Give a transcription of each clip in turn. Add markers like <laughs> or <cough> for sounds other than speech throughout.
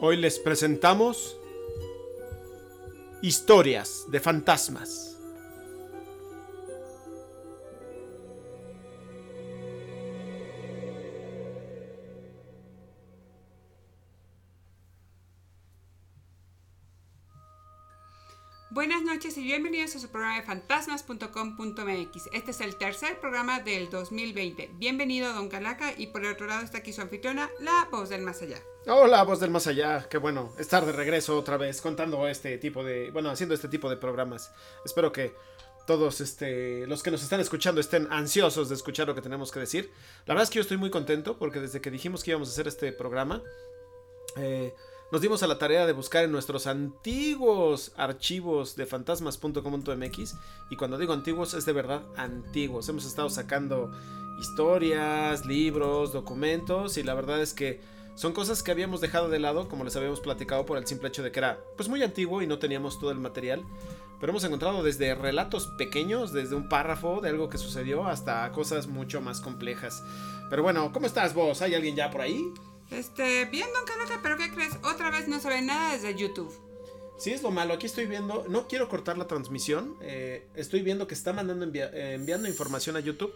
Hoy les presentamos historias de fantasmas. fantasmas.com.mx. Este es el tercer programa del 2020. Bienvenido, Don Calaca, y por el otro lado está aquí su anfitriona, la voz del más allá. Hola, voz del más allá. Qué bueno estar de regreso otra vez contando este tipo de, bueno, haciendo este tipo de programas. Espero que todos este, los que nos están escuchando estén ansiosos de escuchar lo que tenemos que decir. La verdad es que yo estoy muy contento porque desde que dijimos que íbamos a hacer este programa, eh, nos dimos a la tarea de buscar en nuestros antiguos archivos de fantasmas.com.mx y cuando digo antiguos es de verdad antiguos. Hemos estado sacando historias, libros, documentos y la verdad es que son cosas que habíamos dejado de lado, como les habíamos platicado por el simple hecho de que era pues muy antiguo y no teníamos todo el material. Pero hemos encontrado desde relatos pequeños, desde un párrafo de algo que sucedió, hasta cosas mucho más complejas. Pero bueno, ¿cómo estás vos? ¿Hay alguien ya por ahí? Este, bien, Don Calaca, pero ¿qué crees? Otra vez no se ve nada desde YouTube. Sí, es lo malo. Aquí estoy viendo, no quiero cortar la transmisión. eh, estoy viendo que está mandando eh, enviando información a YouTube.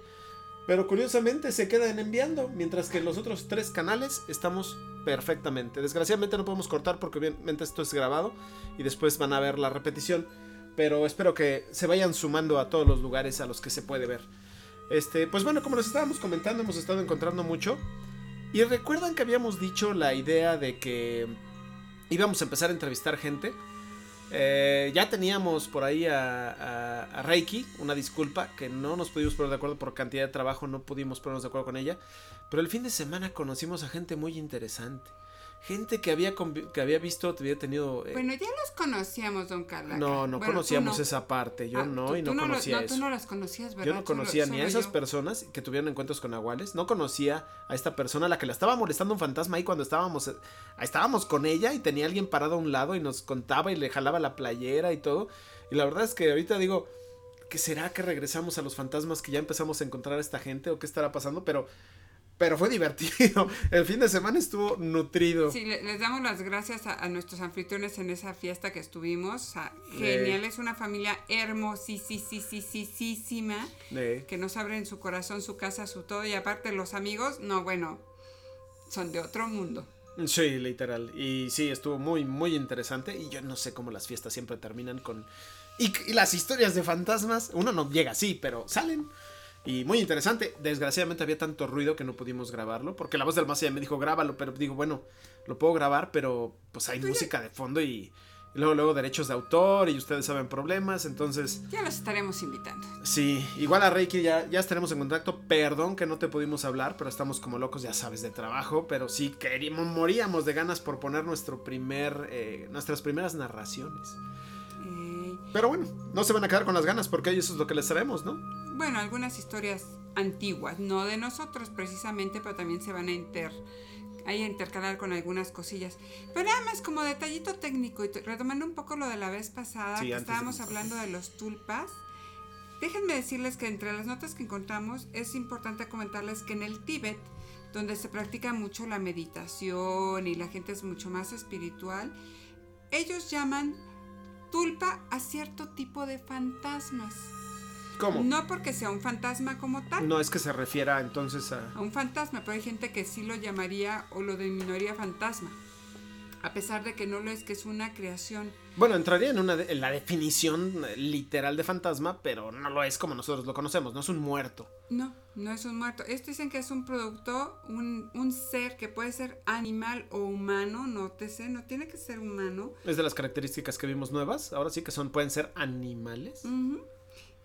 Pero curiosamente se queda en enviando. Mientras que los otros tres canales estamos perfectamente. Desgraciadamente no podemos cortar porque obviamente esto es grabado. Y después van a ver la repetición. Pero espero que se vayan sumando a todos los lugares a los que se puede ver. Este, pues bueno, como les estábamos comentando, hemos estado encontrando mucho. Y recuerdan que habíamos dicho la idea de que íbamos a empezar a entrevistar gente. Eh, ya teníamos por ahí a, a- a Reiki, una disculpa, que no nos pudimos poner de acuerdo por cantidad de trabajo, no pudimos ponernos de acuerdo con ella. Pero el fin de semana conocimos a gente muy interesante. Gente que había, que había visto, que había tenido... eh, Bueno, ya los conocíamos, Don Calaca. no, no Bueno, conocíamos no. esa parte, yo Ah, no, tú- y no lo- conocía no, eso. tú no las conocías, ¿verdad? Yo no conocía Solo- ni a esas yo. personas que tuvieron encuentros con nahuales. No conocía a esta persona a la que la estaba molestando un fantasma ahí cuando estábamos, eh, estábamos con ella y tenía alguien parado a un lado y nos contaba y le jalaba la playera y todo. Y la verdad es que ahorita digo, ¿qué será que regresamos a los fantasmas que ya empezamos a encontrar a esta gente o qué estará pasando? Pero, pero fue divertido. <laughs> El fin de semana estuvo nutrido. Sí, le- les damos las gracias a, a nuestros anfitriones en esa fiesta que estuvimos. O sea, genial, es una familia hermosísima que nos abren su corazón, su casa, su todo. Y aparte los amigos, no, bueno, son de otro mundo. Sí, literal. Y sí, estuvo muy, muy interesante. Y yo no sé cómo las fiestas siempre terminan con... Y, y las historias de fantasmas, uno no llega así, pero salen. Y muy interesante. Desgraciadamente había tanto ruido que no pudimos grabarlo. Porque la voz del más allá me dijo, grábalo. Pero digo, bueno, lo puedo grabar, pero pues hay música de fondo y, y luego, luego derechos de autor y ustedes saben problemas. Entonces, Ya los estaremos invitando. sí, igual a Reiki ya, ya estaremos en contacto. Perdón que no te pudimos hablar, pero estamos como locos, ya sabes, de trabajo. Pero sí, queríamos, moríamos de ganas por poner nuestro primer, eh, nuestras primeras narraciones. Eh, Pero bueno, no se van a quedar con las ganas porque eso es lo que les traemos, ¿no? Bueno, algunas historias antiguas, no de nosotros precisamente, pero también se van a inter ahí a intercalar con algunas cosillas. Pero nada más como detallito técnico y retomando un poco lo de la vez pasada Sí, que de- estábamos hablando de los tulpas. Déjenme decirles que entre las notas que encontramos es importante comentarles que en el Tíbet, donde se practica mucho la meditación y la gente es mucho más espiritual, ellos llaman tulpa a cierto tipo de fantasmas. ¿Cómo? No porque sea un fantasma como tal, No es que se refiera entonces a... a un fantasma, pero hay gente que sí lo llamaría o lo denominaría fantasma. A pesar de que no lo es, que es una creación. Bueno, entraría en, una de- en la definición eh, literal de fantasma, pero no lo es como nosotros lo conocemos, no es un muerto. No, no es un muerto. Esto dicen que es un producto, un, un ser que puede ser animal o humano, nótese, no tiene que ser humano. Es de las características que vimos nuevas, ahora sí que son, pueden ser animales.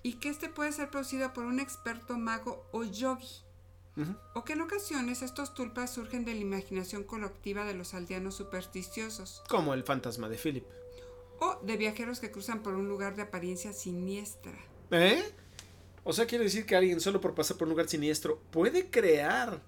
Y que este puede ser producido por un experto mago o yogi. O que en ocasiones estos tulpas surgen de la imaginación colectiva de los aldeanos supersticiosos. Como el fantasma de Philip. O de viajeros que cruzan por un lugar de apariencia siniestra. ¿Eh? O sea, quiere decir que alguien solo por pasar por un lugar siniestro puede crear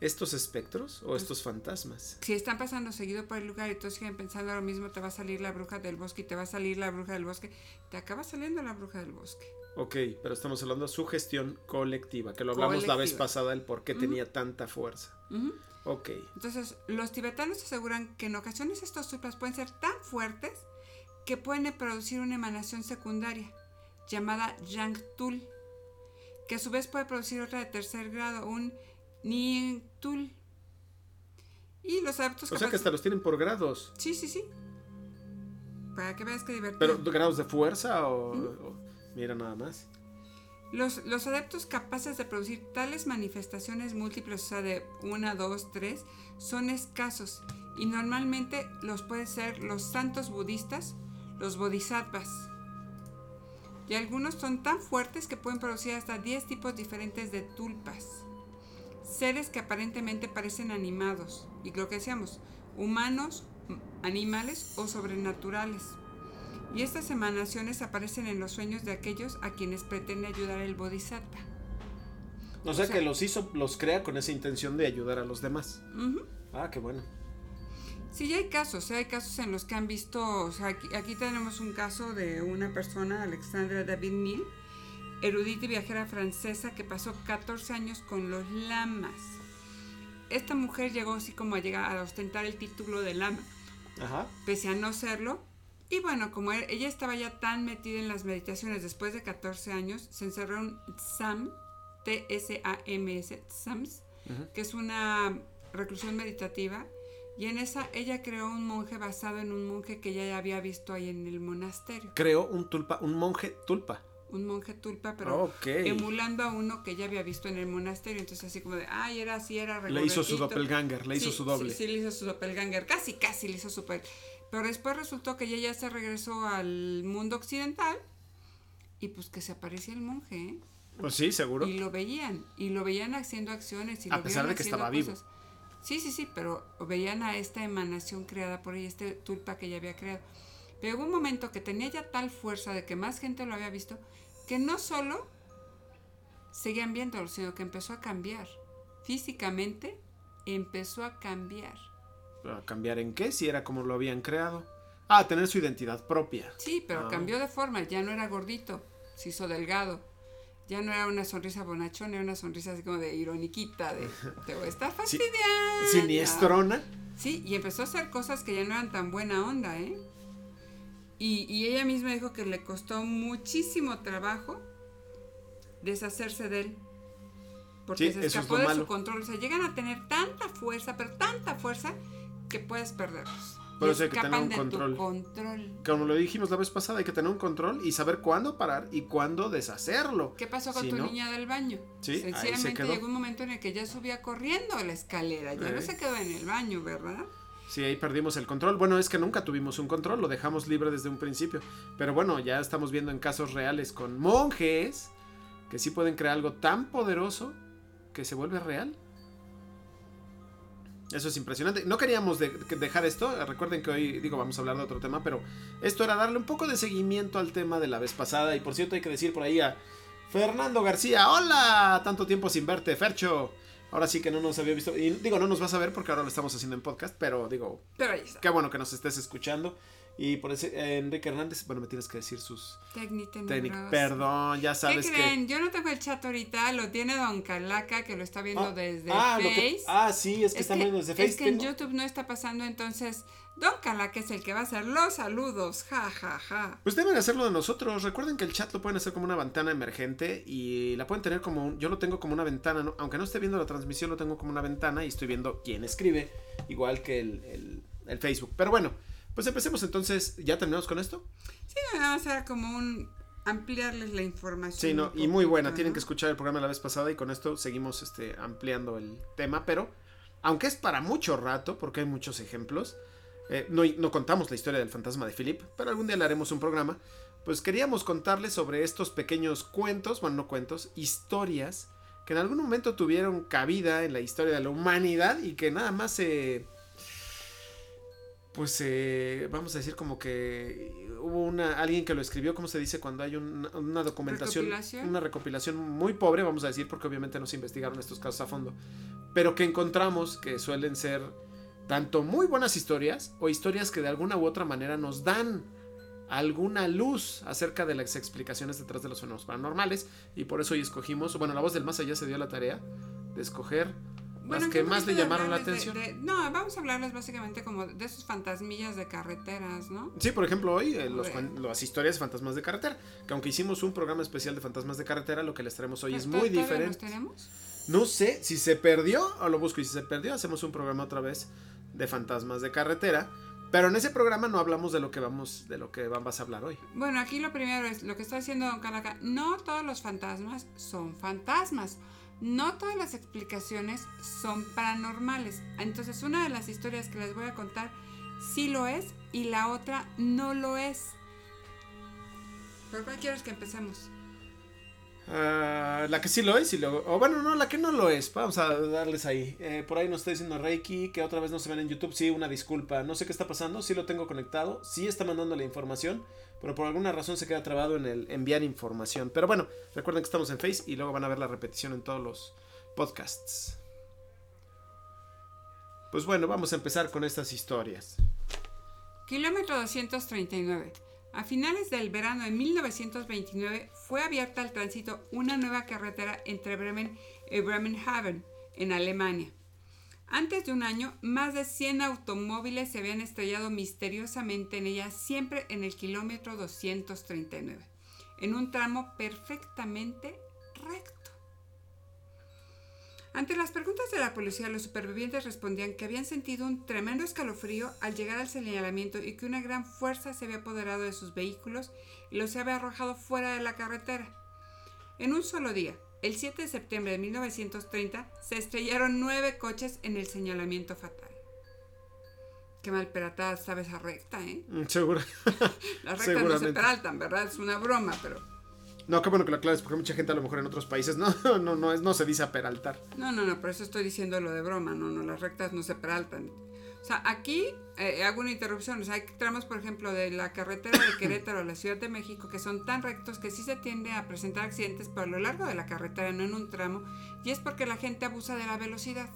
estos espectros o estos fantasmas. Si están pasando seguido por el lugar y todos siguen pensando lo mismo, te va a salir la bruja del bosque y te va a salir la bruja del bosque, te acaba saliendo la bruja del bosque. Ok, pero estamos hablando de sugestión colectiva, que lo hablamos la vez pasada, el por qué tenía tanta fuerza. Ok. Entonces, los tibetanos aseguran que en ocasiones estos tulpas pueden ser tan fuertes que pueden producir una emanación secundaria llamada Yangtul, que a su vez puede producir otra de tercer grado, un Niengtul. Y los adeptos O sea que hasta los tienen por grados. Sí, sí, sí. Para que veas que divertido. Pero grados de fuerza o, o- mira nada más. Los, los adeptos capaces de producir tales manifestaciones múltiples, o sea, de una, dos, tres, son escasos y normalmente los pueden ser los santos budistas, los bodhisattvas. Y algunos son tan fuertes que pueden producir hasta 10 tipos diferentes de tulpas. Seres que aparentemente parecen animados, y lo que decíamos, humanos, animales o sobrenaturales. Y estas emanaciones aparecen en los sueños de aquellos a quienes pretende ayudar el bodhisattva. O sea, sea- que los hizo, los crea con esa intención de ayudar a los demás. Ujú. Ah, qué bueno. Sí, ya hay casos, ¿eh? hay casos en los que han visto, o sea, aquí, aquí tenemos un caso de una persona, Alexandra David Mill, erudita y viajera francesa que pasó 14 años con los lamas. Esta mujer llegó así como a llegar a ostentar el título de lama, Ajá. pese a no serlo. Y bueno, como ella estaba ya tan metida en las meditaciones después de 14 años, se encerró en Tsam, T-S-A-M-S, Ujú. que es una reclusión meditativa. Y en esa ella creó un monje basado en un monje que ella ya había visto ahí en el monasterio. Creó un tulpa, un monje tulpa. Un monje tulpa, pero emulando a uno que ella había visto en el monasterio. Entonces así como de, ay, era así, era Le hizo su regordetito". doppelganger, le hizo su doble. Sí, sí, le hizo su doppelganger. Casi, casi le hizo su doppel- Pero después resultó que ella ya se regresó al mundo occidental y pues que se aparecía el monje, ¿eh? Pues sí, seguro. Y lo veían, y lo veían haciendo acciones. Y A lo pesar de que estaba vivo. cosas. Sí, sí, sí, pero veían a esta emanación creada por ella, este tulpa que ella había creado. Pero hubo un momento que tenía ya tal fuerza de que más gente lo había visto, que no solo seguían viéndolo, sino que empezó a cambiar. Físicamente empezó a cambiar. ¿A cambiar en qué? Si era como lo habían creado. Ah, tener su identidad propia. Sí, pero Ah. cambió de forma, ya no era gordito, se hizo delgado. Ya no era una sonrisa bonachona, era una sonrisa así como de ironiquita, de <laughs> te voy a estar Sí, fastidiando. Siniestrona. Sí, y empezó a hacer cosas que ya no eran tan buena onda, ¿eh? Y, y ella misma dijo que le costó muchísimo trabajo deshacerse de él. Porque Sí, se es escapó de malo. su control. O sea, llegan a tener tanta fuerza, pero tanta fuerza, que puedes perderlos. Por Y eso hay que tener un control. Como lo dijimos la vez pasada, hay que tener un control y saber cuándo parar y cuándo deshacerlo. ¿Qué pasó con Si tu no- niña del baño? Sí, ahí se quedó. llegó un momento en el que ya subía corriendo la escalera, ya no se quedó en el baño, ¿verdad? Sí, ahí perdimos el control. Bueno, es que nunca tuvimos un control, lo dejamos libre desde un principio. Pero bueno, ya estamos viendo en casos reales con monjes que sí pueden crear algo tan poderoso que se vuelve real. Eso es impresionante. No queríamos de- que dejar esto. Recuerden que hoy, digo, vamos a hablar de otro tema, pero esto era darle un poco de seguimiento al tema de la vez pasada. Y por cierto, hay que decir por ahí a Fernando García. ¡Hola! Tanto tiempo sin verte, Fercho. Ahora sí que no nos había visto. Y digo, no nos vas a ver porque ahora lo estamos haciendo en podcast, pero digo, Pero ahí está. qué bueno que nos estés escuchando. Y por ese, eh, Enrique Hernández, bueno, me tienes que decir sus Técnica técnicas. Perdón, ya ¿Qué sabes que. creen? Yo no tengo el chat ahorita, lo tiene Don Calaca, que lo está viendo Ah, desde ah, Face. que- ah, sí, es que es, están que, viendo desde Face. es que en YouTube no está pasando, entonces Don Calaca es el que va a hacer los saludos, ja, ja, ja. Pues deben hacerlo de nosotros. Recuerden que el chat lo pueden hacer como una ventana emergente y la pueden tener como un, yo lo tengo como una ventana, ¿no? aunque no esté viendo la transmisión, lo tengo como una ventana y estoy viendo quién escribe, igual que el, el- el Facebook. Pero bueno, pues empecemos entonces. ¿Ya terminamos con esto? Sí, vamos a hacer como un ampliarles la información. Sí, no, y muy buena. Tienen que escuchar el programa la vez pasada y con esto seguimos este, ampliando el tema, pero aunque es para mucho rato, porque hay muchos ejemplos, eh, no, no contamos la historia del fantasma de Philip, pero algún día le haremos un programa, pues queríamos contarles sobre estos pequeños cuentos, bueno, no cuentos, historias que en algún momento tuvieron cabida en la historia de la humanidad y que nada más se... pues eh, vamos a decir como que hubo una alguien que lo escribió, ¿cómo se dice cuando hay un- una documentación, ¿Recopilación? una recopilación muy pobre, vamos a decir, porque obviamente no se investigaron estos casos a fondo, pero que encontramos que suelen ser tanto muy buenas historias o historias que de alguna u otra manera nos dan alguna luz acerca de las explicaciones detrás de los fenómenos paranormales y por eso hoy escogimos, bueno, la voz del más allá se dio la tarea de escoger las Bueno, que ¿qué más le llamaron la hablarles de- atención. de- no, vamos a hablarles básicamente como de esos fantasmillas de carreteras, ¿no? Sí, por ejemplo, hoy eh, los las historias de fantasmas de carretera. Que aunque hicimos un programa especial de fantasmas de carretera, lo que les traemos hoy es muy ¿Todavía diferente. los tenemos? No sé si se perdió o lo busco y si se perdió, hacemos un programa otra vez de fantasmas de carretera. Pero en ese programa no hablamos de lo que vamos, de lo que vamos a hablar hoy. Bueno, aquí lo primero es lo que está diciendo Don Calaca. No todos los fantasmas son fantasmas. No todas las explicaciones son paranormales. Entonces, una de las historias que les voy a contar sí lo es y la otra no lo es. ¿Por cuál quieres que empecemos? Ah, la que sí lo es y luego. O bueno, no, la que no lo es. Vamos a darles ahí. Eh, por ahí nos está diciendo Reiki que otra vez no se ven en YouTube. Sí, una disculpa. No sé qué está pasando. Sí lo tengo conectado. Sí está mandando la información. Pero por alguna razón se queda trabado en el enviar información. Pero bueno, recuerden que estamos en Face y luego van a ver la repetición en todos los podcasts. Pues bueno, vamos a empezar con estas historias. Kilómetro 239. A finales del verano de 1929 fue abierta al tránsito una nueva carretera entre Bremen y Bremenhaven, en Alemania. Antes de un año, más de 100 automóviles se habían estrellado misteriosamente en ella, siempre en el kilómetro 239, en un tramo perfectamente recto. Ante las preguntas de la policía, los supervivientes respondían que habían sentido un tremendo escalofrío al llegar al señalamiento y que una gran fuerza se había apoderado de sus vehículos y los había arrojado fuera de la carretera. En un solo día, el 7 de septiembre de 1930, se estrellaron nueve coches en el señalamiento fatal. Qué mal peratada estaba esa recta, ¿eh? Mm, Seguro. <laughs> Las rectas no se peraltan, ¿verdad? Es una broma, pero... No, qué bueno que lo aclares, porque mucha gente a lo mejor en otros países no, <laughs> no, no, no se dice a peraltar. No, no, no, por eso estoy diciendo lo de broma, no, no, las rectas no se peraltan. O sea, aquí eh, hago una interrupción, o sea, hay tramos, por ejemplo, de la carretera de Querétaro a la Ciudad de México que son tan rectos que sí se tiende a presentar accidentes, pero a lo largo de la carretera, no en un tramo, y es porque la gente abusa de la velocidad.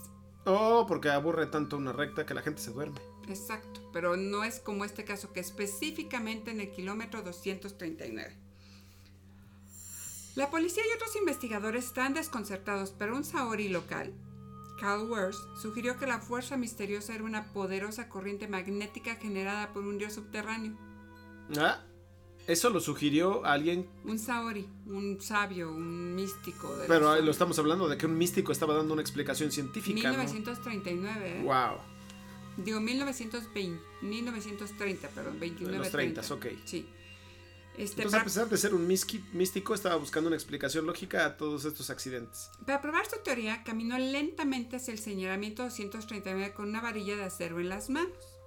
Oh, porque aburre tanto una recta que la gente se duerme. Exacto, pero no es como este caso que específicamente en el kilómetro 239. La policía y otros investigadores están desconcertados, pero un saori local, Carl Wers, sugirió que la fuerza misteriosa era una poderosa corriente magnética generada por un dios subterráneo. Ah, eso lo sugirió alguien, Un saori, un sabio, un místico. de pero los lo estamos hablando de que un místico estaba dando una explicación científica. ¿no? 1939, ¿eh? Wow. Digo 1920, 1930, perdón, 29. los 30, ok. Sí. Este, Entonces, para- a pesar de ser un místico, estaba buscando una explicación lógica a todos estos accidentes. Para probar su teoría, caminó lentamente hacia el señalamiento 239 con una varilla de acero en las manos.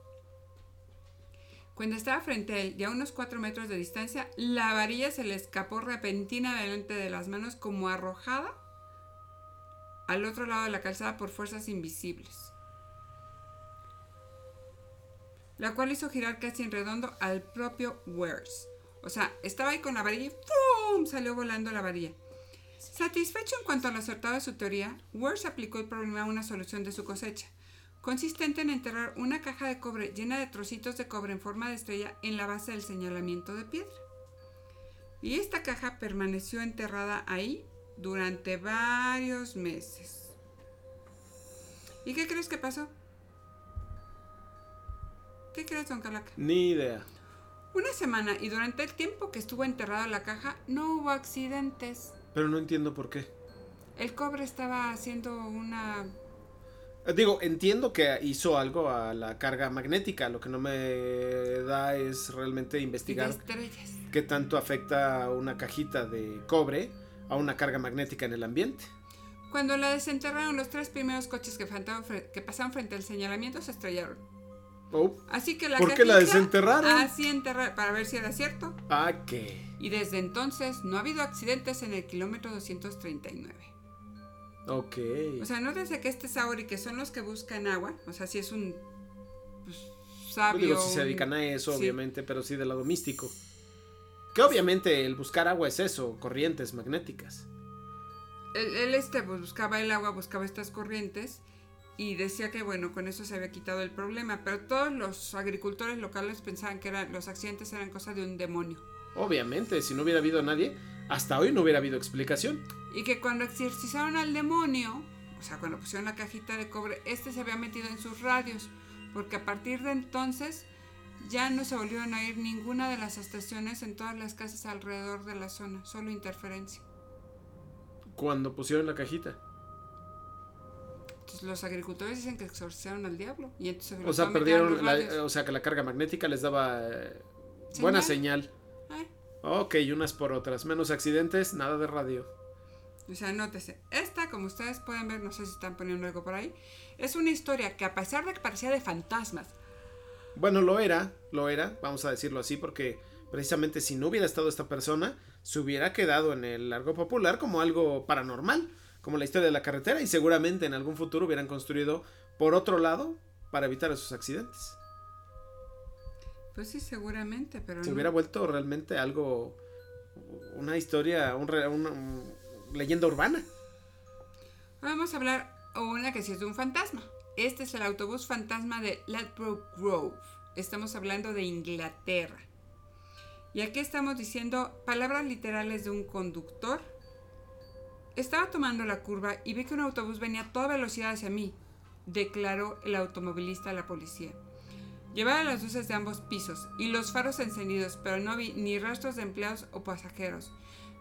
Cuando estaba frente a él y a unos 4 metros de distancia, la varilla se le escapó repentina delante de las manos como arrojada al otro lado de la calzada por fuerzas invisibles. La cual hizo girar casi en redondo al propio Wers. O sea, estaba ahí con la varilla y ¡pum! salió volando la varilla. Satisfecho en cuanto a lo acertado de su teoría, Wers aplicó el problema a una solución de su cosecha, consistente en enterrar una caja de cobre llena de trocitos de cobre en forma de estrella en la base del señalamiento de piedra. Y esta caja permaneció enterrada ahí durante varios meses. ¿Y qué crees que pasó? ¿Qué crees, don Calaca? Ni idea. Una semana y durante el tiempo que estuvo enterrada la caja no hubo accidentes. Pero no entiendo por qué. El cobre estaba haciendo una... Eh, Digo, entiendo que hizo algo a la carga magnética. Lo que no me da es realmente investigar qué tanto afecta una cajita de cobre a una carga magnética en el ambiente. Cuando la desenterraron, los tres primeros coches que, que pasaron frente al señalamiento se estrellaron. Oh, Así que la ¿Por qué la desenterraron? Así enterra- para ver si era cierto. ah, qué. Y desde entonces no ha habido accidentes en el kilómetro 239. Ok. O sea, nótese que este Saori, que son los que buscan agua, o sea, si es un... pues, sabio. Digo, si se dedican a eso, sí. obviamente, pero sí del lado místico. Que obviamente el buscar agua es eso, corrientes magnéticas. Él, él, este, pues, buscaba el agua, buscaba estas corrientes y decía que, bueno, con eso se había quitado el problema. Pero todos los agricultores locales pensaban que eran, los accidentes eran cosa de un demonio. Obviamente, si no hubiera habido nadie, hasta hoy no hubiera habido explicación. Y que cuando exorcizaron al demonio, o sea, cuando pusieron la cajita de cobre, este se había metido en sus radios. Porque a partir de entonces ya no se volvieron a oír ninguna de las estaciones en todas las casas alrededor de la zona, solo interferencia. Cuando pusieron la cajita. Entonces los agricultores dicen que exorcizaron al diablo. Y entonces O sea, perdieron, la- o sea, que la carga magnética les daba eh, buena señal. Ay, Ok, unas por otras. Menos accidentes, nada de radio. O sea, nótese. Esta, como ustedes pueden ver, no sé si están poniendo algo por ahí, es una historia que a pesar de que parecía de fantasmas, Bueno, lo era, lo era, vamos a decirlo así, porque precisamente si no hubiera estado esta persona, se hubiera quedado en el largo popular como algo paranormal, como la historia de la carretera, y seguramente en algún futuro hubieran construido por otro lado para evitar esos accidentes. pues sí, seguramente, pero Se no. hubiera vuelto realmente algo, una historia, un una un- leyenda urbana. Vamos a hablar una que sí es de un fantasma. Este es el autobús fantasma de Ladbroke Grove. Estamos hablando de Inglaterra. Y aquí estamos diciendo palabras literales de un conductor. Estaba tomando la curva y vi que un autobús venía a toda velocidad hacia mí, declaró el automovilista a la policía. Llevaba las luces de ambos pisos y los faros encendidos, pero no vi ni rastros de empleados o pasajeros.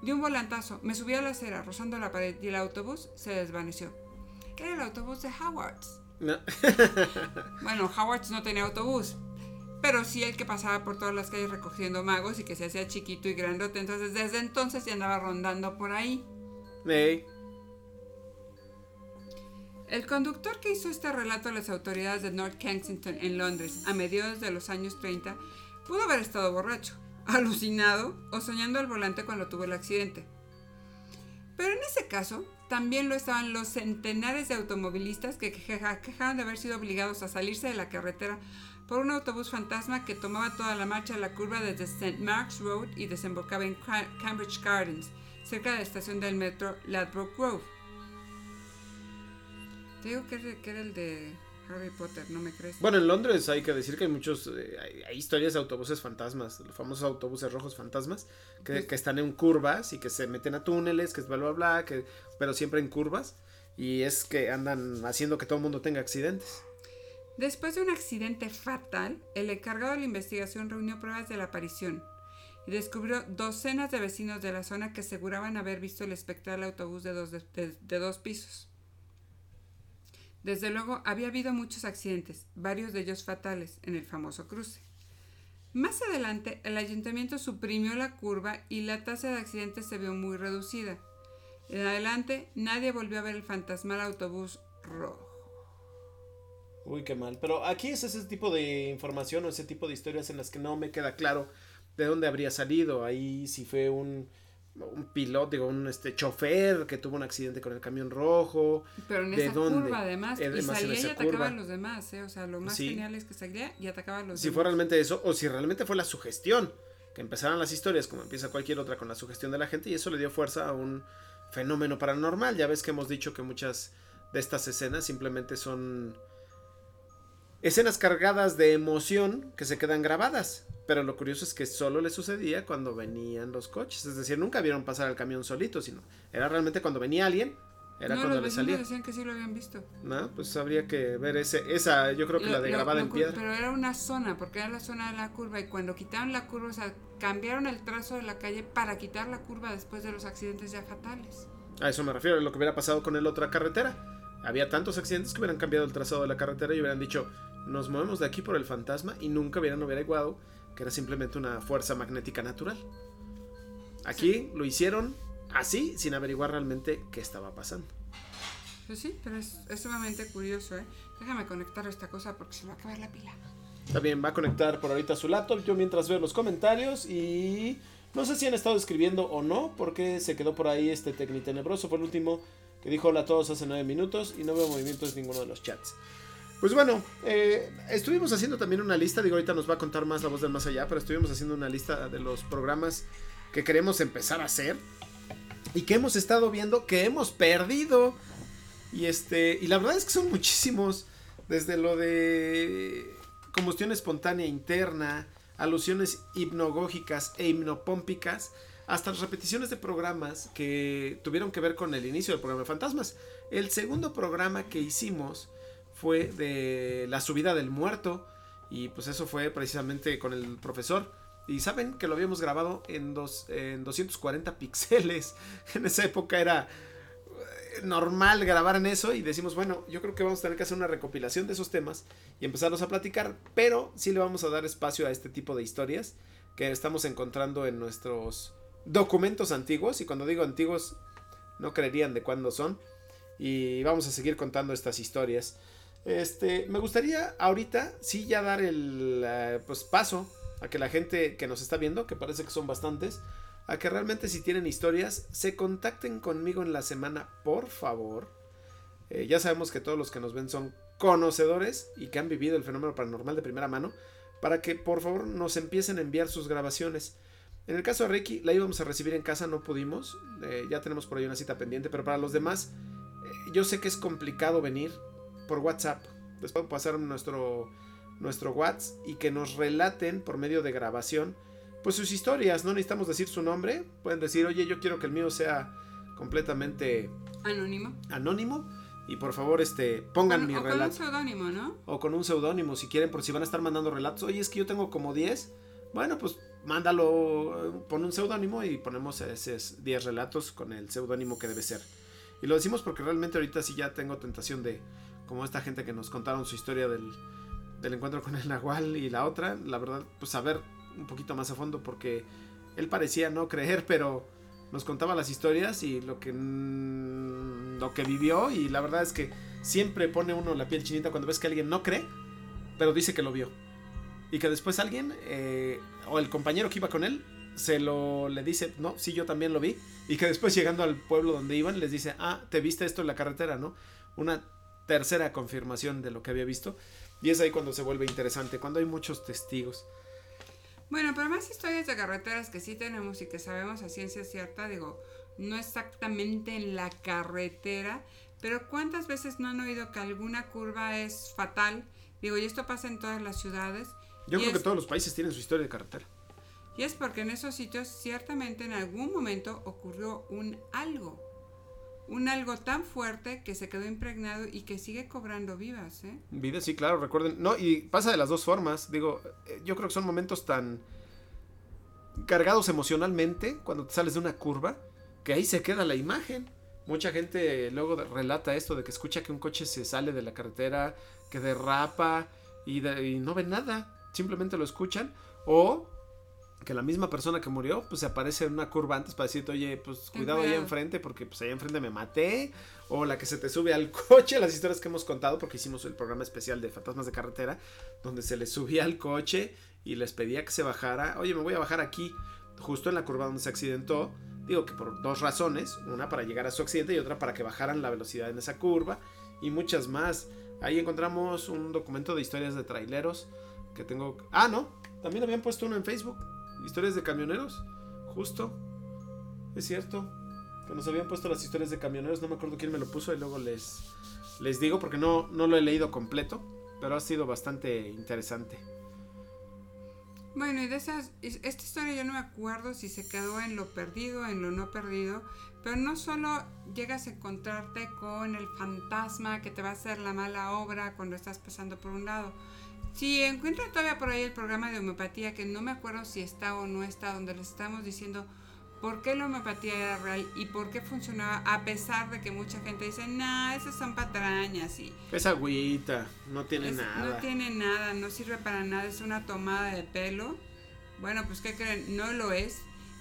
Di un volantazo, me subí a la acera rozando la pared y el autobús se desvaneció. Era el autobús de Howards. No. <laughs> Bueno, Howards no tenía autobús, pero sí el que pasaba por todas las calles recogiendo magos y que se hacía chiquito y grandote. Entonces, desde entonces ya andaba rondando por ahí. El conductor que hizo este relato a las autoridades de North Kensington en Londres a mediados de los años 30 pudo haber estado borracho, alucinado o soñando al volante cuando tuvo el accidente. Pero en ese caso, también lo estaban los centenares de automovilistas que queja- quejaban de haber sido obligados a salirse de la carretera por un autobús fantasma que tomaba toda la marcha a la curva desde St. Mark's Road y desembocaba en Ca- Cambridge Gardens, cerca de la estación del metro Ladbroke Grove. Te digo que era, que era el de Harry Potter, ¿no me crees? Bueno, en Londres hay que decir que hay muchos, eh, hay, hay historias de autobuses fantasmas, los famosos autobuses rojos fantasmas, que, Pues- que están en curvas y que se meten a túneles, que es bla, bla, bla, que, pero siempre en curvas, y es que andan haciendo que todo el mundo tenga accidentes. Después de un accidente fatal, el encargado de la investigación reunió pruebas de la aparición descubrió docenas de vecinos de la zona que aseguraban haber visto el espectral autobús de dos, de- de dos pisos. Desde luego, había habido muchos accidentes, varios de ellos fatales, en el famoso cruce. Más adelante, el ayuntamiento suprimió la curva y la tasa de accidentes se vio muy reducida. En adelante, nadie volvió a ver el fantasmal autobús rojo. Uy, qué mal. Pero aquí es ese tipo de información o ese tipo de historias en las que no me queda claro de dónde habría salido. Ahí si fue un, un piloto, digo, un este chofer que tuvo un accidente con el camión rojo. Pero en ¿De esa dónde? curva, además. Eh, y salía y esa atacaba curva. a los demás, ¿eh? O sea, lo más Sí. genial es que salía y atacaba a los Si demás. fue realmente eso, o si realmente fue la sugestión, que empezaran las historias como empieza cualquier otra con la sugestión de la gente, y eso le dio fuerza a un fenómeno paranormal. Ya ves que hemos dicho que muchas de estas escenas simplemente son escenas cargadas de emoción que se quedan grabadas. Pero lo curioso es que solo le sucedía cuando venían los coches. Es decir, nunca vieron pasar el camión solito, sino era realmente cuando venía alguien, era no, cuando le salía. decían que sí lo habían visto. ¿No? Pues habría que ver ese, esa, yo creo que Lo- la de grabada lo en piedra. Pero era una zona, porque era la zona de la curva. Y cuando quitaron la curva, o sea, cambiaron el trazo de la calle para quitar la curva después de los accidentes ya fatales. A eso me refiero, a lo que hubiera pasado con el otra carretera. Había tantos accidentes que hubieran cambiado el trazado de la carretera y hubieran dicho, nos movemos de aquí por el fantasma y nunca hubieran averiguado que era simplemente una fuerza magnética natural. Aquí lo hicieron así, sin averiguar realmente qué estaba pasando. Pues sí, pero es, es sumamente curioso, ¿eh? Déjame conectar esta cosa porque se me va a acabar la pila. También va a conectar por ahorita su laptop, yo mientras veo los comentarios y no sé si han estado escribiendo o no, porque se quedó por ahí este Tecnitenebroso, el último que dijo hola a todos hace nueve minutos y no veo movimientos en ninguno de los chats. Pues bueno, eh, estuvimos haciendo también una lista, digo, ahorita nos va a contar más la voz del más allá, pero estuvimos haciendo una lista de los programas que queremos empezar a hacer y que hemos estado viendo que hemos perdido. Y este, y la verdad es que son muchísimos, desde lo de combustión espontánea interna, alusiones hipnogógicas e hipnopómpicas, hasta las repeticiones de programas que tuvieron que ver con el inicio del programa de Fantasmas. El segundo programa que hicimos fue de la subida del muerto y pues eso fue precisamente con el profesor. Y saben que lo habíamos grabado en, dos, en 240 píxeles. <laughs> En esa época era eh, normal grabar en eso y decimos, bueno, yo creo que vamos a tener que hacer una recopilación de esos temas y empezarlos a platicar, pero sí le vamos a dar espacio a este tipo de historias que estamos encontrando en nuestros documentos antiguos y cuando digo antiguos no creerían de cuándo son y vamos a seguir contando estas historias. Este, me gustaría ahorita sí ya dar el eh, pues, paso a que la gente que nos está viendo, que parece que son bastantes, a que realmente si tienen historias, se contacten conmigo en la semana, por favor. Eh, ya sabemos que todos los que nos ven son conocedores y que han vivido el fenómeno paranormal de primera mano, para que por favor nos empiecen a enviar sus grabaciones. En el caso de Ricky, la íbamos a recibir en casa, no pudimos, eh, ya tenemos por ahí una cita pendiente, pero para los demás, yo sé que es complicado venir, por WhatsApp. Les puedo pasar nuestro, nuestro WhatsApp y que nos relaten por medio de grabación pues sus historias. No necesitamos decir su nombre. Pueden decir, oye, yo quiero que el mío sea completamente anónimo. Anónimo. Y por favor, este, pongan mi relato. O con un seudónimo, ¿no? O con un seudónimo, si quieren, por si van a estar mandando relatos. Oye, es que yo tengo como 10. Bueno, pues mándalo, pon un seudónimo y ponemos esos 10 relatos con el seudónimo que debe ser. Y lo decimos porque realmente ahorita sí ya tengo tentación de, como esta gente que nos contaron su historia del, del encuentro con el Nahual y la otra, la verdad, pues saber un poquito más a fondo porque él parecía no creer, pero nos contaba las historias y lo que mm, lo que vivió y la verdad es que siempre pone uno la piel chinita cuando ves que alguien no cree, pero dice que lo vio. Y que después alguien, eh, o el compañero que iba con él, se lo le dice, no, sí, yo también lo vi. Y que después llegando al pueblo donde iban, les dice, ah, te viste esto en la carretera, ¿no? Una tercera confirmación de lo que había visto. Y es ahí cuando se vuelve interesante, cuando hay muchos testigos. Bueno, pero más historias de carreteras que sí tenemos y que sabemos a ciencia cierta, digo, no exactamente en la carretera, pero ¿cuántas veces no han oído que alguna curva es fatal? Digo, y esto pasa en todas las ciudades. Yo creo que todos los países tienen su historia de carretera. Y es porque en esos sitios ciertamente en algún momento ocurrió un algo un algo tan fuerte que se quedó impregnado y que sigue cobrando vidas, ¿eh? Vidas, sí, claro, recuerden. No, y pasa de las dos formas. Digo, eh, yo creo que son momentos tan cargados emocionalmente cuando te sales de una curva que ahí se queda la imagen. Mucha gente luego relata esto de que escucha que un coche se sale de la carretera, que derrapa y, y no ven nada. Simplemente lo escuchan. O que la misma persona que murió, pues se aparece en una curva antes para decirte, oye, pues cuidado ahí enfrente, porque pues ahí enfrente me maté. O la que se te sube al <laughs> coche, las historias que hemos contado, porque hicimos el programa especial de fantasmas de carretera, donde se le subía al coche y les pedía que se bajara. Oye, me voy a bajar aquí, justo en la curva donde se accidentó. Digo que por dos razones, una para llegar a su accidente y otra para que bajaran la velocidad en esa curva y muchas más. Ahí encontramos un documento de historias de traileros tengo... Ah, no, también habían puesto uno en Facebook historias de camioneros, justo. Es cierto. Que nos habían puesto las historias de camioneros, no me acuerdo quién me lo puso y luego les, les digo porque no, no lo he leído completo, pero ha sido bastante interesante. Bueno, y de esas, esta historia yo no me acuerdo si se quedó en lo perdido, en lo no perdido, pero no solo llegas a encontrarte con el fantasma que te va a hacer la mala obra cuando estás pasando por un lado, si encuentran todavía por ahí el programa de homeopatía, que no me acuerdo si está o no está, donde les estamos diciendo por qué la homeopatía era real y por qué funcionaba, a pesar de que mucha gente dice, nah, esas son patrañas y... Es agüita, no tiene nada. No tiene nada, no sirve para nada, es una tomada de pelo. Bueno, pues ¿qué creen? No lo es.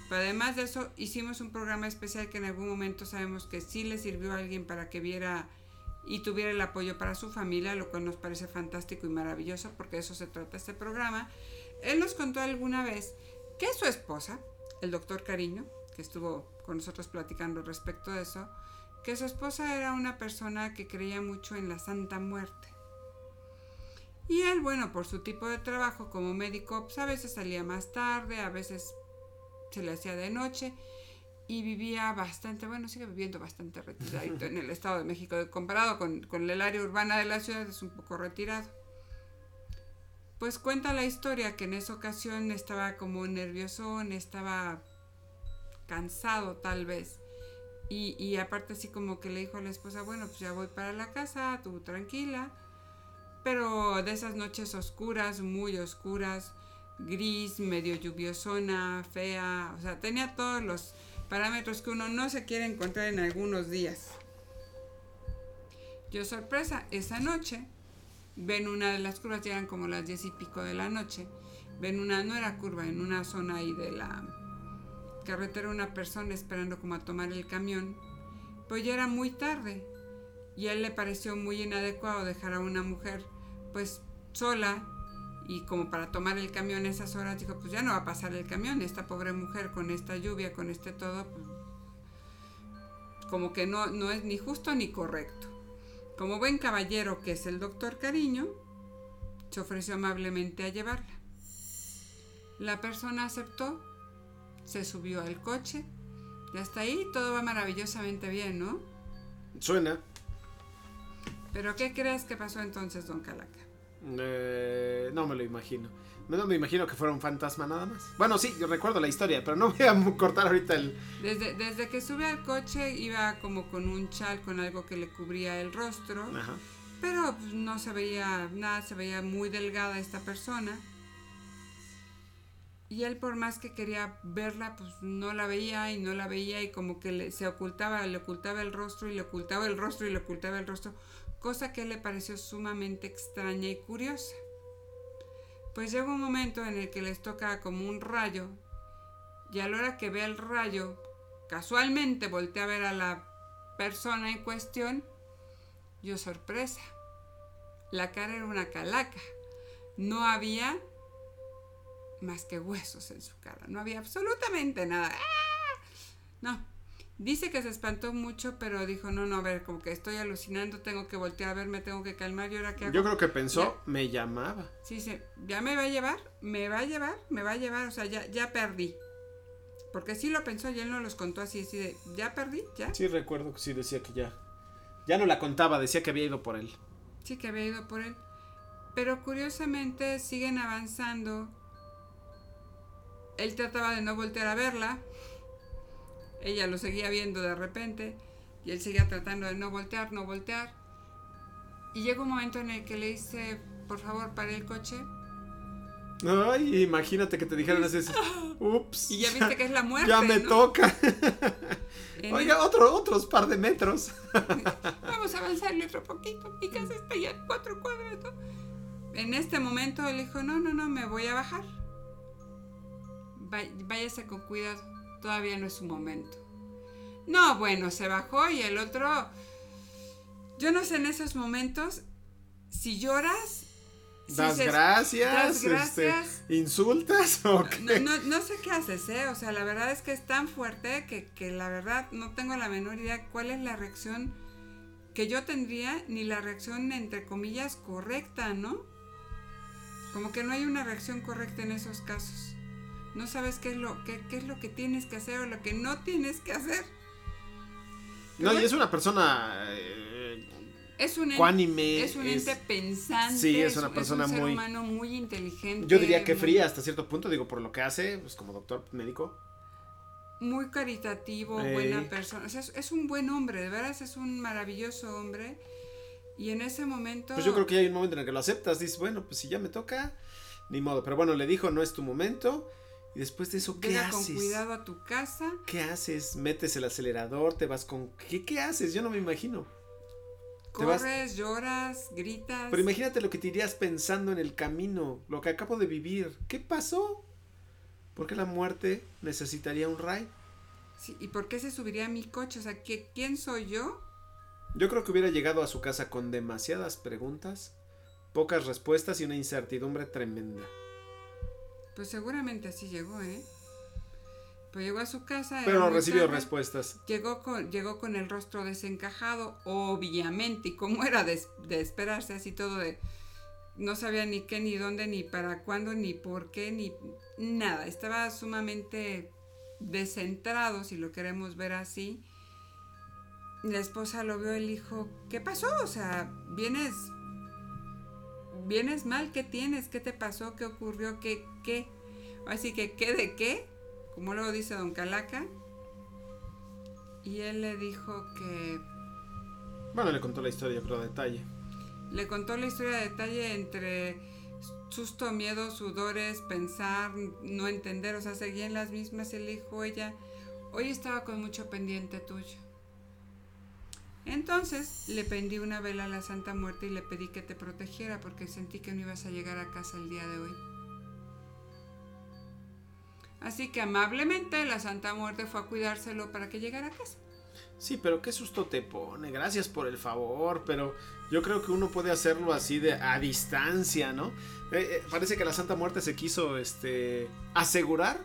Pero además de eso, hicimos un programa especial que en algún momento sabemos que sí le sirvió a alguien para que viera y tuviera el apoyo para su familia, lo cual nos parece fantástico y maravilloso porque de eso se trata este programa. Él nos contó alguna vez que su esposa, el doctor Cariño, que estuvo con nosotros platicando respecto de eso, que su esposa era una persona que creía mucho en la Santa Muerte. Y él, bueno, por su tipo de trabajo como médico, pues a veces salía más tarde, a veces se le hacía de noche y vivía bastante, bueno, sigue viviendo bastante retiradito en el Estado de México, comparado con, con el área urbana de la ciudad, es un poco retirado. Pues cuenta la historia que en esa ocasión estaba como nervioso, estaba cansado tal vez. Y, y, aparte así como que le dijo a la esposa, bueno, pues ya voy para la casa, tú tranquila. Pero de esas noches oscuras, muy oscuras, gris, medio lluviosona, fea, o sea, tenía todos los parámetros que uno no se quiere encontrar en algunos días. Yo sorpresa, esa noche ven una de las curvas, llegan como las diez y pico de la noche, ven una, no era curva, en una zona ahí de la carretera una persona esperando como a tomar el camión, pues ya era muy tarde y a él le pareció muy inadecuado dejar a una mujer pues sola y como para tomar el camión esas horas dijo pues ya no va a pasar el camión esta pobre mujer con esta lluvia con este todo pues, como que no, no es ni justo ni correcto como buen caballero que es el doctor Cariño se ofreció amablemente a llevarla la persona aceptó se subió al coche y hasta ahí todo va maravillosamente bien, ¿no? Suena. ¿Pero qué crees que pasó entonces, don Calaca? Eh, no me lo imagino. No me imagino que fuera un fantasma nada más. Bueno, sí, yo recuerdo la historia, pero no voy a <laughs> cortar ahorita el... Desde, desde que sube al coche iba como con un chal, con algo que le cubría el rostro. Ajá. Pero pues, no se veía nada, se veía muy delgada esta persona. Y él por más que quería verla, pues no la veía y no la veía y como que le, se ocultaba, le ocultaba el rostro y le ocultaba el rostro y le ocultaba el rostro, cosa que le pareció sumamente extraña y curiosa. Pues llega un momento en el que les toca como un rayo y a la hora que ve el rayo, casualmente voltea a ver a la persona en cuestión, yo sorpresa, la cara era una calaca, no había más que huesos en su cara. No había absolutamente nada. ¡Ah! No. Dice que se espantó mucho, pero dijo, no, no, a ver, como que estoy alucinando, tengo que voltear a ver, me tengo que calmar, ¿y ahora qué hago? Yo creo que pensó, me llamaba. Sí, sí, ya me va a llevar, me va a llevar, me va a llevar, o sea, ya, ya perdí. Porque sí lo pensó y él no los contó así, así de, ya perdí, ya. Sí, recuerdo que sí decía que ya. Ya no la contaba, decía que había ido por él. Sí, que había ido por él. Pero curiosamente siguen avanzando él trataba de no voltear a verla. Ella lo seguía viendo de repente y él seguía tratando de no voltear, no voltear. Y llega un momento en el que le dice, por favor, pare el coche. Ay, imagínate que te dijeran así, <laughs> ups. Y ya viste que es la muerte. Ya me toca. <laughs> Oiga, otro, otros par de metros. <laughs> Vamos a avanzarle otro poquito. Mi casa está ya en cuatro cuadras. En este momento él dijo, no, no, no, me voy a bajar váyase con cuidado, todavía no es su momento. No, bueno, se bajó y el otro, yo no sé en esos momentos si lloras. das, gracias, este, insultas o qué? No, sé qué haces, ¿eh? O sea, la verdad es que es tan fuerte que, que la verdad no tengo la menor idea cuál es la reacción que yo tendría, ni la reacción entre comillas correcta, ¿no? Como que no hay una reacción correcta en esos casos no sabes qué es lo, qué, es lo que tienes que hacer o lo que no tienes que hacer. no, y es una persona eh, es un ente, es un ente pensante. Sí, es una persona es un ser muy humano muy inteligente. Yo diría que fría hasta cierto punto, digo, por lo que hace, pues como doctor médico. Muy caritativo, buena persona. O sea, es, un buen hombre, de veras es un maravilloso hombre. Y en ese momento. Pues yo creo que hay un momento en el que lo aceptas, dices, bueno, pues si ya me toca, ni modo. Pero bueno, le dijo, no es tu momento. Y después de eso, ¿qué Llega haces? con cuidado a tu casa. ¿Qué haces? ¿Metes el acelerador? ¿Te vas con.? ¿Qué, qué haces? Yo no me imagino. Corres, lloras, gritas. Pero imagínate lo que te irías pensando en el camino, lo que acabo de vivir. ¿Qué pasó? ¿Por qué la muerte necesitaría un ray? Sí, ¿y por qué se subiría a mi coche? O sea, ¿qué, ¿quién soy yo? Yo creo que hubiera llegado a su casa con demasiadas preguntas, pocas respuestas y una incertidumbre tremenda. Pues seguramente así llegó, ¿eh? Pues llegó a su casa. Pero no recibió respuestas. Llegó con, llegó con el rostro desencajado, obviamente, y como era de, esperarse, así todo de no sabía ni qué, ni dónde, ni para cuándo, ni por qué, ni nada. Estaba sumamente descentrado, si lo queremos ver así. La esposa lo vio, el hijo, ¿qué pasó? O sea, vienes, vienes mal, ¿qué tienes? ¿Qué te pasó? ¿Qué ocurrió? ¿Qué, qué? Así que, ¿qué de qué? Como luego dice don Calaca. Y él le dijo que... Bueno, le contó la historia, pero a detalle. Le contó la historia a detalle entre susto, miedo, sudores, pensar, no entender, o sea, seguían las mismas. Él dijo, ella, hoy estaba con mucho pendiente tuyo. Entonces le pendí una vela a la Santa Muerte y le pedí que te protegiera porque sentí que no ibas a llegar a casa el día de hoy. Así que amablemente la Santa Muerte fue a cuidárselo para que llegara a casa. Sí, pero qué susto te pone. Gracias por el favor, pero yo creo que uno puede hacerlo así de a distancia, ¿no? Eh, eh, parece que la Santa Muerte se quiso este asegurar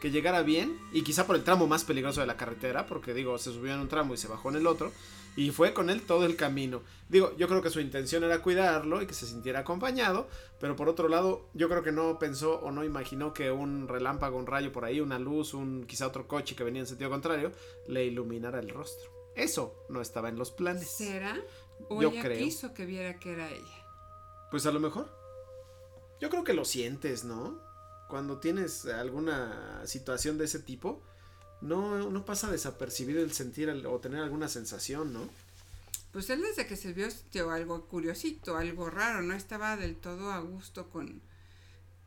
que llegara bien y quizá por el tramo más peligroso de la carretera, porque digo, se subió en un tramo y se bajó en el otro y fue con él todo el camino. Digo, yo creo que su intención era cuidarlo y que se sintiera acompañado, pero por otro lado, yo creo que no pensó o no imaginó que un relámpago, un rayo por ahí, una luz, un quizá otro coche que venía en sentido contrario, le iluminara el rostro. Eso no estaba en los planes. ¿Será? ¿O yo ella quiso que viera que era ella? Pues a lo mejor. Yo creo que lo sientes, ¿no? Cuando tienes alguna situación de ese tipo, no, no pasa desapercibido el sentir o tener alguna sensación, ¿no? Pues él desde que se vio sintió algo curiosito, algo raro, no estaba del todo a gusto con,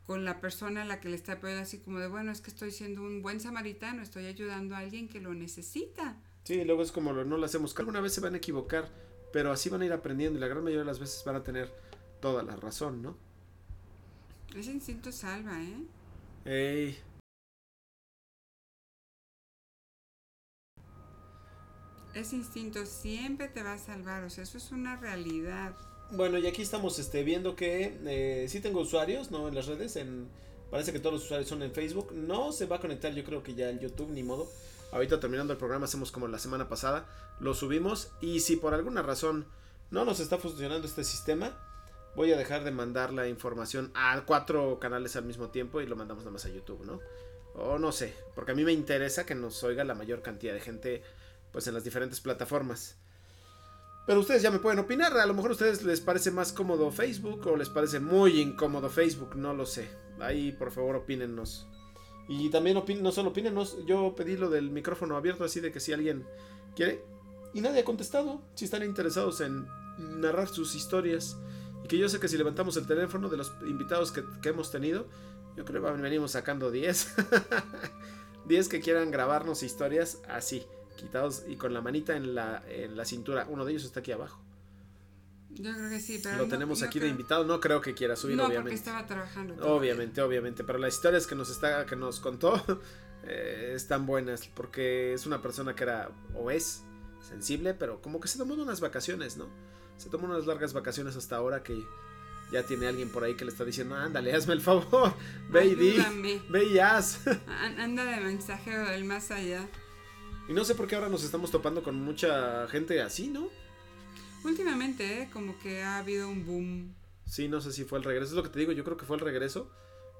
con la persona a la que le está pidiendo así como de, bueno, es que estoy siendo un buen samaritano, estoy ayudando a alguien que lo necesita. Sí, luego es como lo, no lo hacemos. Alguna vez se van a equivocar, pero así van a ir aprendiendo y la gran mayoría de las veces van a tener toda la razón, ¿no? Ese instinto salva, ¿eh? Ey, ese instinto siempre te va a salvar, o sea, eso es una realidad. Bueno, y aquí estamos este, viendo que eh, sí tengo usuarios, ¿no? En las redes, en, parece que todos los usuarios son en Facebook. No se va a conectar, yo creo que ya el YouTube, ni modo. Ahorita terminando el programa hacemos como la semana pasada, lo subimos y si por alguna razón no nos está funcionando este sistema, voy a dejar de mandar la información a cuatro canales al mismo tiempo y lo mandamos nada más a YouTube, ¿no? O no sé, porque a mí me interesa que nos oiga la mayor cantidad de gente pues en las diferentes plataformas. Pero ustedes ya me pueden opinar, a lo mejor a ustedes les parece más cómodo Facebook o les parece muy incómodo Facebook, no lo sé. Ahí por favor opínennos. Y también no solo opínenos, yo pedí lo del micrófono abierto así de que si alguien quiere y nadie ha contestado, si están interesados en narrar sus historias. Y que yo sé que si levantamos el teléfono de los invitados que, que hemos tenido, yo creo que venimos sacando 10. 10 <laughs> que quieran grabarnos historias así quitados y con la manita en la, en la cintura. Uno de ellos está aquí abajo. Yo creo que sí, pero. Lo tenemos aquí de invitado. No creo que quiera subir, obviamente. Porque estaba trabajando. Obviamente, obviamente. Pero las historias que nos está, que nos contó <laughs> eh, están buenas. Porque es una persona que era o es sensible, pero como que se tomó unas vacaciones, ¿no? Se tomó unas largas vacaciones hasta ahora que ya tiene alguien por ahí que le está diciendo, ándale, hazme el favor, <laughs> ve y di, ve y haz. Anda de mensajero del más allá. Y no sé por qué ahora nos estamos topando con mucha gente así, ¿no? Últimamente, ¿eh? como que ha habido un boom. Sí, no sé si fue el regreso. Es lo que te digo, yo creo que fue el regreso.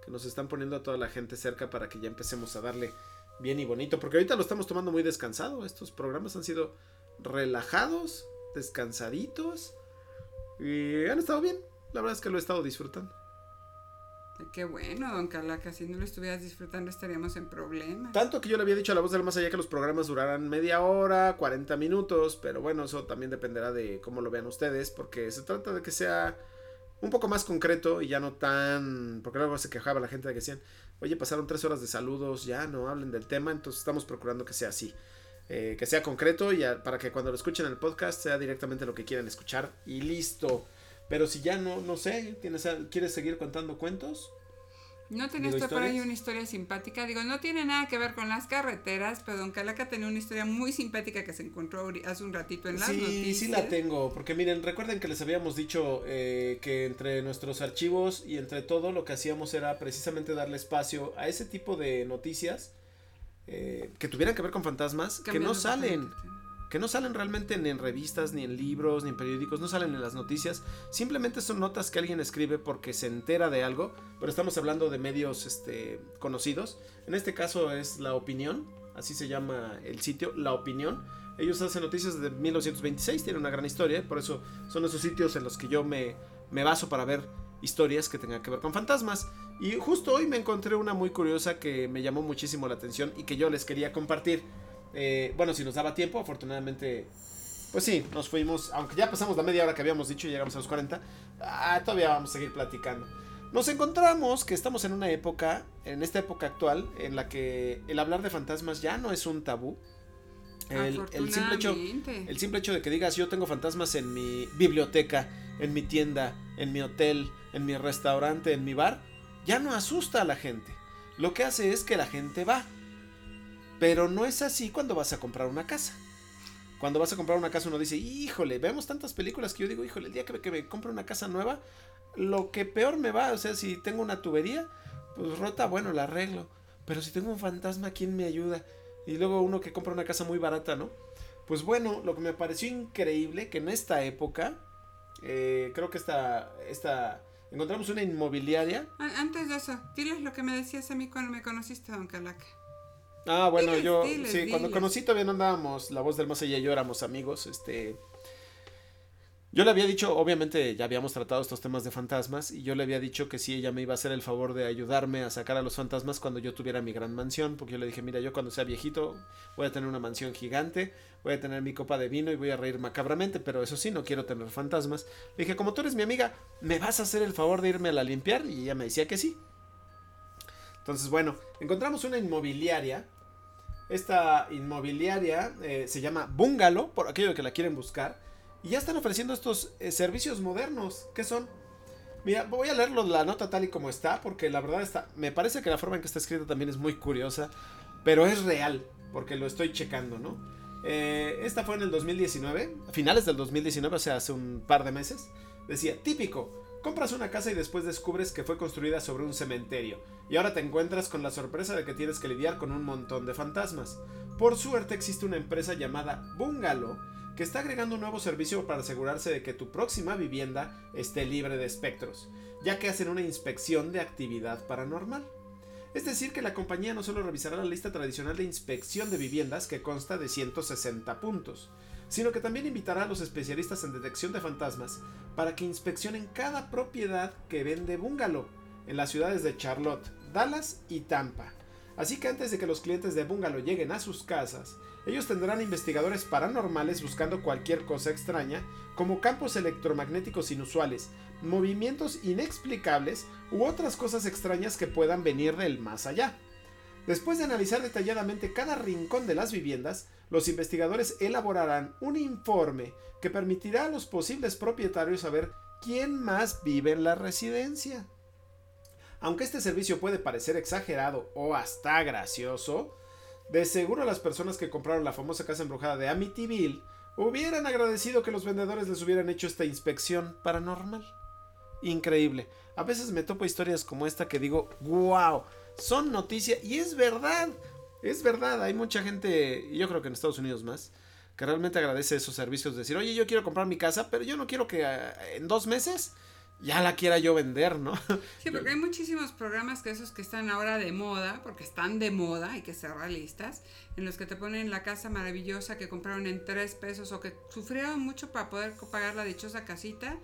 Que nos están poniendo a toda la gente cerca para que ya empecemos a darle bien y bonito. Porque ahorita lo estamos tomando muy descansado. Estos programas han sido relajados, descansaditos. Y han estado bien. La verdad es que lo he estado disfrutando. Qué bueno, don Calaca, si no lo estuvieras disfrutando estaríamos en problemas. Tanto que yo le había dicho a la voz del más allá que los programas duraran media hora, 40 minutos, pero bueno, eso también dependerá de cómo lo vean ustedes, porque se trata de que sea un poco más concreto y ya no tan... porque luego se quejaba la gente de que decían, oye, pasaron tres horas de saludos, ya no hablen del tema, entonces estamos procurando que sea así. Eh, que sea concreto y para que cuando lo escuchen en el podcast sea directamente lo que quieran escuchar y listo. Pero si ya no, no sé, ¿tienes, ¿quieres seguir contando cuentos? No tenías tú por ahí una historia simpática. Digo, no tiene nada que ver con las carreteras, pero Don Calaca tenía una historia muy simpática que se encontró hace un ratito en las sí, noticias. Sí, la tengo. Porque miren, recuerden que les habíamos dicho eh, que entre nuestros archivos y entre todo lo que hacíamos era precisamente darle espacio a ese tipo de noticias eh, que tuvieran que ver con fantasmas que no salen. Que no salen realmente ni en revistas, ni en libros, ni en periódicos, no salen en las noticias, simplemente son notas que alguien escribe porque se entera de algo, pero estamos hablando de medios este, conocidos. En este caso es La Opinión, así se llama el sitio, La Opinión. Ellos hacen noticias de 1926, tienen una gran historia, por eso son esos sitios en los que yo me, me baso para ver historias que tengan que ver con fantasmas. Y justo hoy me encontré una muy curiosa que me llamó muchísimo la atención y que yo les quería compartir. Eh, bueno, si nos daba tiempo, afortunadamente, pues sí, nos fuimos, aunque ya pasamos la media hora que habíamos dicho y llegamos a los 40, ah, todavía vamos a seguir platicando. Nos encontramos que estamos en una época, en esta época actual, en la que el hablar de fantasmas ya no es un tabú. El, el, simple hecho, el simple hecho de que digas yo tengo fantasmas en mi biblioteca, en mi tienda, en mi hotel, en mi restaurante, en mi bar, ya no asusta a la gente. Lo que hace es que la gente va. Pero no es así cuando vas a comprar una casa. Cuando vas a comprar una casa uno dice, híjole, vemos tantas películas que yo digo, híjole, el día que me, que me compro una casa nueva, lo que peor me va, o sea, si tengo una tubería, pues rota, bueno, la arreglo. Pero si tengo un fantasma, ¿quién me ayuda? Y luego uno que compra una casa muy barata, ¿no? Pues bueno, lo que me pareció increíble, que en esta época, eh, creo que esta, esta, encontramos una inmobiliaria. Antes de eso, diles lo que me decías a mí cuando me conociste, don Calaca. Ah, bueno, yo, sí, cuando conocí todavía no andábamos, la voz del más allá y yo éramos amigos, este, yo le había dicho, obviamente ya habíamos tratado estos temas de fantasmas y yo le había dicho que si ella me iba a hacer el favor de ayudarme a sacar a los fantasmas cuando yo tuviera mi gran mansión, porque yo le dije, mira, yo cuando sea viejito voy a tener una mansión gigante, voy a tener mi copa de vino y voy a reír macabramente, pero eso sí, no quiero tener fantasmas. Le dije, como tú eres mi amiga, ¿me vas a hacer el favor de irme a la limpiar? Y ella me decía que sí. Entonces, bueno, encontramos una inmobiliaria. Esta inmobiliaria eh, se llama Bungalow, por aquello que la quieren buscar. Y ya están ofreciendo estos eh, servicios modernos. ¿Qué son? Mira, voy a leerlo la nota tal y como está, porque la verdad está. Me parece que la forma en que está escrita también es muy curiosa, pero es real, porque lo estoy checando, ¿no? Eh, esta fue en el 2019, a finales del 2019, o sea, hace un par de meses. Decía, típico, compras una casa y después descubres que fue construida sobre un cementerio, y ahora te encuentras con la sorpresa de que tienes que lidiar con un montón de fantasmas. Por suerte existe una empresa llamada Bungalow que está agregando un nuevo servicio para asegurarse de que tu próxima vivienda esté libre de espectros, ya que hacen una inspección de actividad paranormal. Es decir, que la compañía no solo revisará la lista tradicional de inspección de viviendas que consta de 160 puntos, sino que también invitará a los especialistas en detección de fantasmas para que inspeccionen cada propiedad que vende bungalow en las ciudades de Charlotte, Dallas y Tampa. Así que antes de que los clientes de bungalow lleguen a sus casas, ellos tendrán investigadores paranormales buscando cualquier cosa extraña, como campos electromagnéticos inusuales, movimientos inexplicables u otras cosas extrañas que puedan venir del más allá. Después de analizar detalladamente cada rincón de las viviendas, los investigadores elaborarán un informe que permitirá a los posibles propietarios saber quién más vive en la residencia. Aunque este servicio puede parecer exagerado o hasta gracioso, de seguro las personas que compraron la famosa casa embrujada de Amityville hubieran agradecido que los vendedores les hubieran hecho esta inspección paranormal. Increíble. A veces me topo historias como esta que digo, wow, son noticia y es verdad. Es verdad, hay mucha gente, y yo creo que en Estados Unidos más, que realmente agradece esos servicios. De decir, oye, yo quiero comprar mi casa, pero yo no quiero que eh, en dos meses ya la quiera yo vender, ¿no? <laughs> Sí, porque hay muchísimos programas que esos que están ahora de moda, porque están de moda, hay que ser realistas, en los que te ponen la casa maravillosa que compraron en tres pesos o que sufrieron mucho para poder pagar la dichosa casita.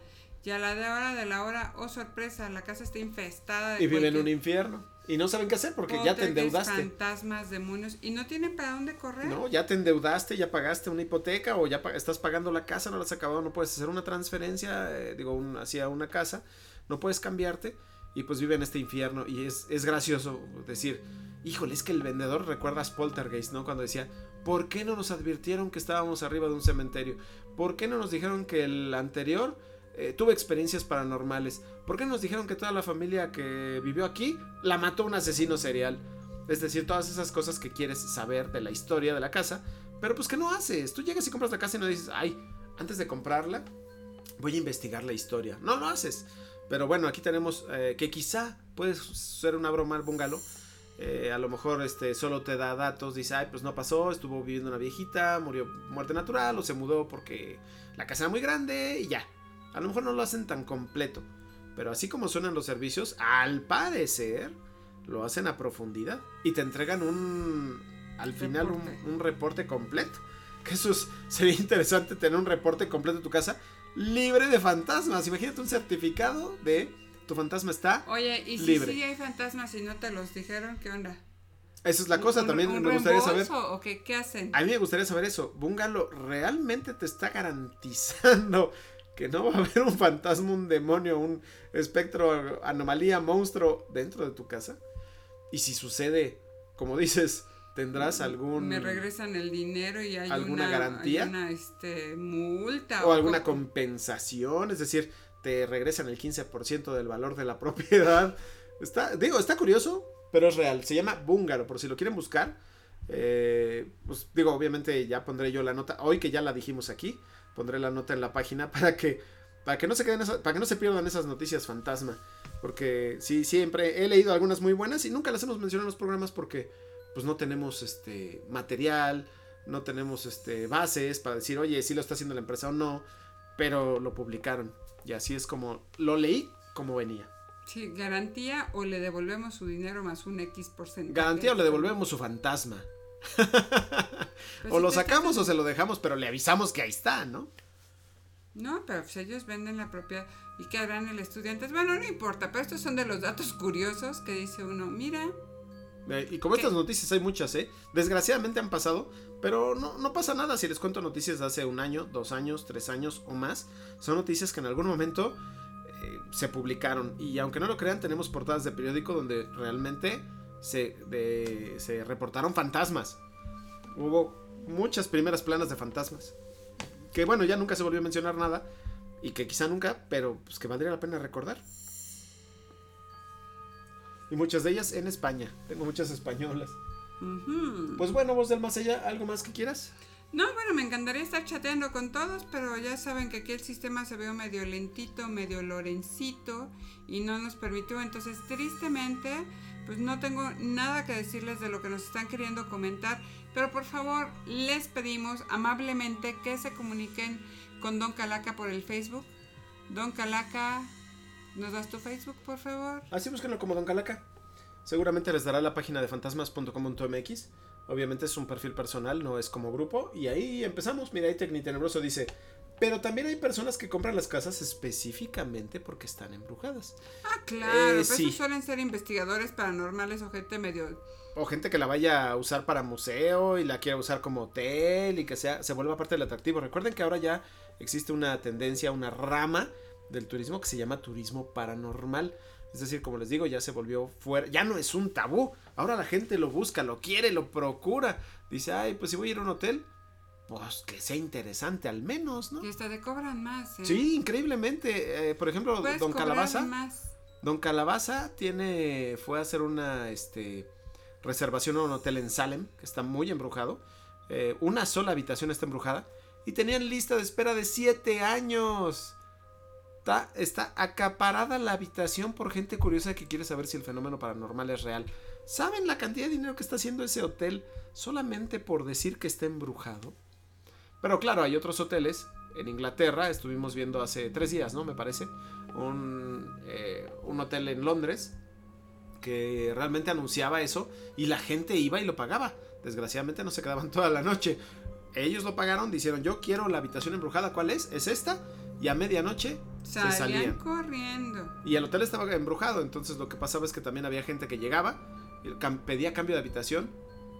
Y a la de hora de la hora, oh sorpresa, la casa está infestada. De y viven en un infierno. Y no saben qué hacer porque ya te endeudaste. fantasmas, demonios. Y no tienen para dónde correr. No, ya te endeudaste, ya pagaste una hipoteca o ya estás pagando la casa, no la has acabado, no puedes hacer una transferencia, eh, digo, hacia una casa, no puedes cambiarte y pues vive en este infierno. Y es, es gracioso decir, híjole, es que el vendedor recuerdas Poltergeist, ¿no? Cuando decía, ¿por qué no nos advirtieron que estábamos arriba de un cementerio? ¿Por qué no nos dijeron que el anterior eh, tuve experiencias paranormales. ¿Por qué nos dijeron que toda la familia que vivió aquí la mató un asesino serial? Es decir, todas esas cosas que quieres saber de la historia de la casa, pero pues que no haces. Tú llegas y compras la casa y no dices, ay, antes de comprarla, voy a investigar la historia. No lo haces. Pero bueno, aquí tenemos eh, que quizá puede ser una broma al bungalow. eh, a lo mejor este solo te da datos, dice, ay, pues no pasó, estuvo viviendo una viejita, murió muerte natural o se mudó porque la casa era muy grande y ya. A lo mejor no lo hacen tan completo, pero así como suenan los servicios, al parecer lo hacen a profundidad y te entregan un, al final Reporte. Un, un reporte completo. Que eso es- sería interesante tener un reporte completo de tu casa libre de fantasmas. Imagínate un certificado de tu fantasma está. Oye, ¿y si Libre. sí hay fantasmas y no te los dijeron? ¿Qué onda? Esa es la cosa, ¿Un- también un me gustaría saber. ¿O qué, qué hacen? A mí me gustaría saber eso. Bungalow realmente te está garantizando que no va a haber un fantasma, un demonio, un espectro, anomalía, monstruo dentro de tu casa. Y si sucede, como dices, tendrás algún Me regresan el dinero y hay ¿Alguna una, garantía? hay una este, multa. o alguna co- compensación, es decir, te regresan el 15% del valor de la <laughs> propiedad. Está, digo, está curioso, pero es real. Se llama Bungalow, por si lo quieren buscar. eh, pues digo, obviamente ya pondré yo la nota. Hoy que ya la dijimos aquí, pondré la nota en la página <laughs> para que para que no se queden esas- para que no se pierdan esas noticias fantasma, porque sí siempre he leído algunas muy buenas y nunca las hemos mencionado en los programas porque pues no tenemos este material, no tenemos este bases para decir, "Oye, si lo está haciendo la empresa o no", pero lo publicaron y así es como lo leí como venía. Sí, garantía o le devolvemos su dinero más un X porcentaje. Garantía o le devolvemos su fantasma. <laughs> Pues o lo te sacamos o se lo dejamos, pero le avisamos que ahí está, ¿no? No, pero pues ellos venden la propiedad. ¿Y qué harán el estudiante? Bueno, no importa, pero estos son de los datos curiosos que dice uno, mira, Eh, y como ¿Qué? estas noticias hay muchas, ¿eh? Desgraciadamente han pasado, pero no, no pasa nada si les cuento noticias de hace un año, dos años, tres años o más. Son noticias que en algún momento eh, se publicaron. Y aunque no lo crean, tenemos portadas de periódico donde realmente se, de- se reportaron fantasmas. Hubo muchas primeras planas de fantasmas. Que bueno, ya nunca se volvió a mencionar nada. Y que quizá nunca, pero pues que valdría la pena recordar. Y muchas de ellas en España. Tengo muchas españolas. Pues bueno, voz del más allá, ¿algo más que quieras? No, bueno, me encantaría estar chateando con todos, pero ya saben que aquí el sistema se ve medio lentito, medio lorencito y no nos permitió. Entonces, tristemente, pues no tengo nada que decirles de lo que nos están queriendo comentar, pero por favor, les pedimos amablemente que se comuniquen con Don Calaca por el Facebook. Don Calaca, ¿nos das tu Facebook, por favor? Así búsquenlo como Don Calaca. Seguramente les dará la página de fantasmas.com.mx. Obviamente es un perfil personal, no es como grupo. Y ahí empezamos. Mira, ahí Tecnitenebroso dice. Pero también hay personas que compran las casas específicamente porque están embrujadas. Ah, claro, Eh, pero sí. esos suelen ser investigadores paranormales o gente medio O gente que la vaya a usar para museo y la quiera usar como hotel y que sea, se vuelva parte del atractivo. Recuerden que ahora ya existe una tendencia, una rama del turismo que se llama turismo paranormal. Es decir, como les digo, ya se volvió fuera, ya no es un tabú. Ahora la gente lo busca, lo quiere, lo procura. Dice, ay, pues si voy a ir a un hotel, pues que sea interesante al menos, ¿no? Y hasta te cobran más, ¿eh? Sí, increíblemente. eh, por ejemplo, Don Calabaza. más. Don Calabaza tiene. fue a hacer una este, reservación a un hotel en Salem, que está muy embrujado. Eh, una sola habitación está embrujada. Y tenían lista de espera de 7 años. Está, está acaparada la habitación por gente curiosa que quiere saber si el fenómeno paranormal es real. ¿Saben la cantidad de dinero que está haciendo ese hotel solamente por decir que está embrujado? Pero claro, hay otros hoteles. En Inglaterra estuvimos viendo hace tres días, ¿no? Me parece. Un, eh, un hotel en Londres que realmente anunciaba eso y la gente iba y lo pagaba. Desgraciadamente no se quedaban <laughs> toda la noche. Ellos lo pagaron, dijeron yo quiero la habitación embrujada, ¿cuál es? Es esta. Y a medianoche se Salían salían. corriendo. Y el hotel estaba embrujado, entonces lo que pasaba es que también había gente que llegaba, pedía cambio de habitación,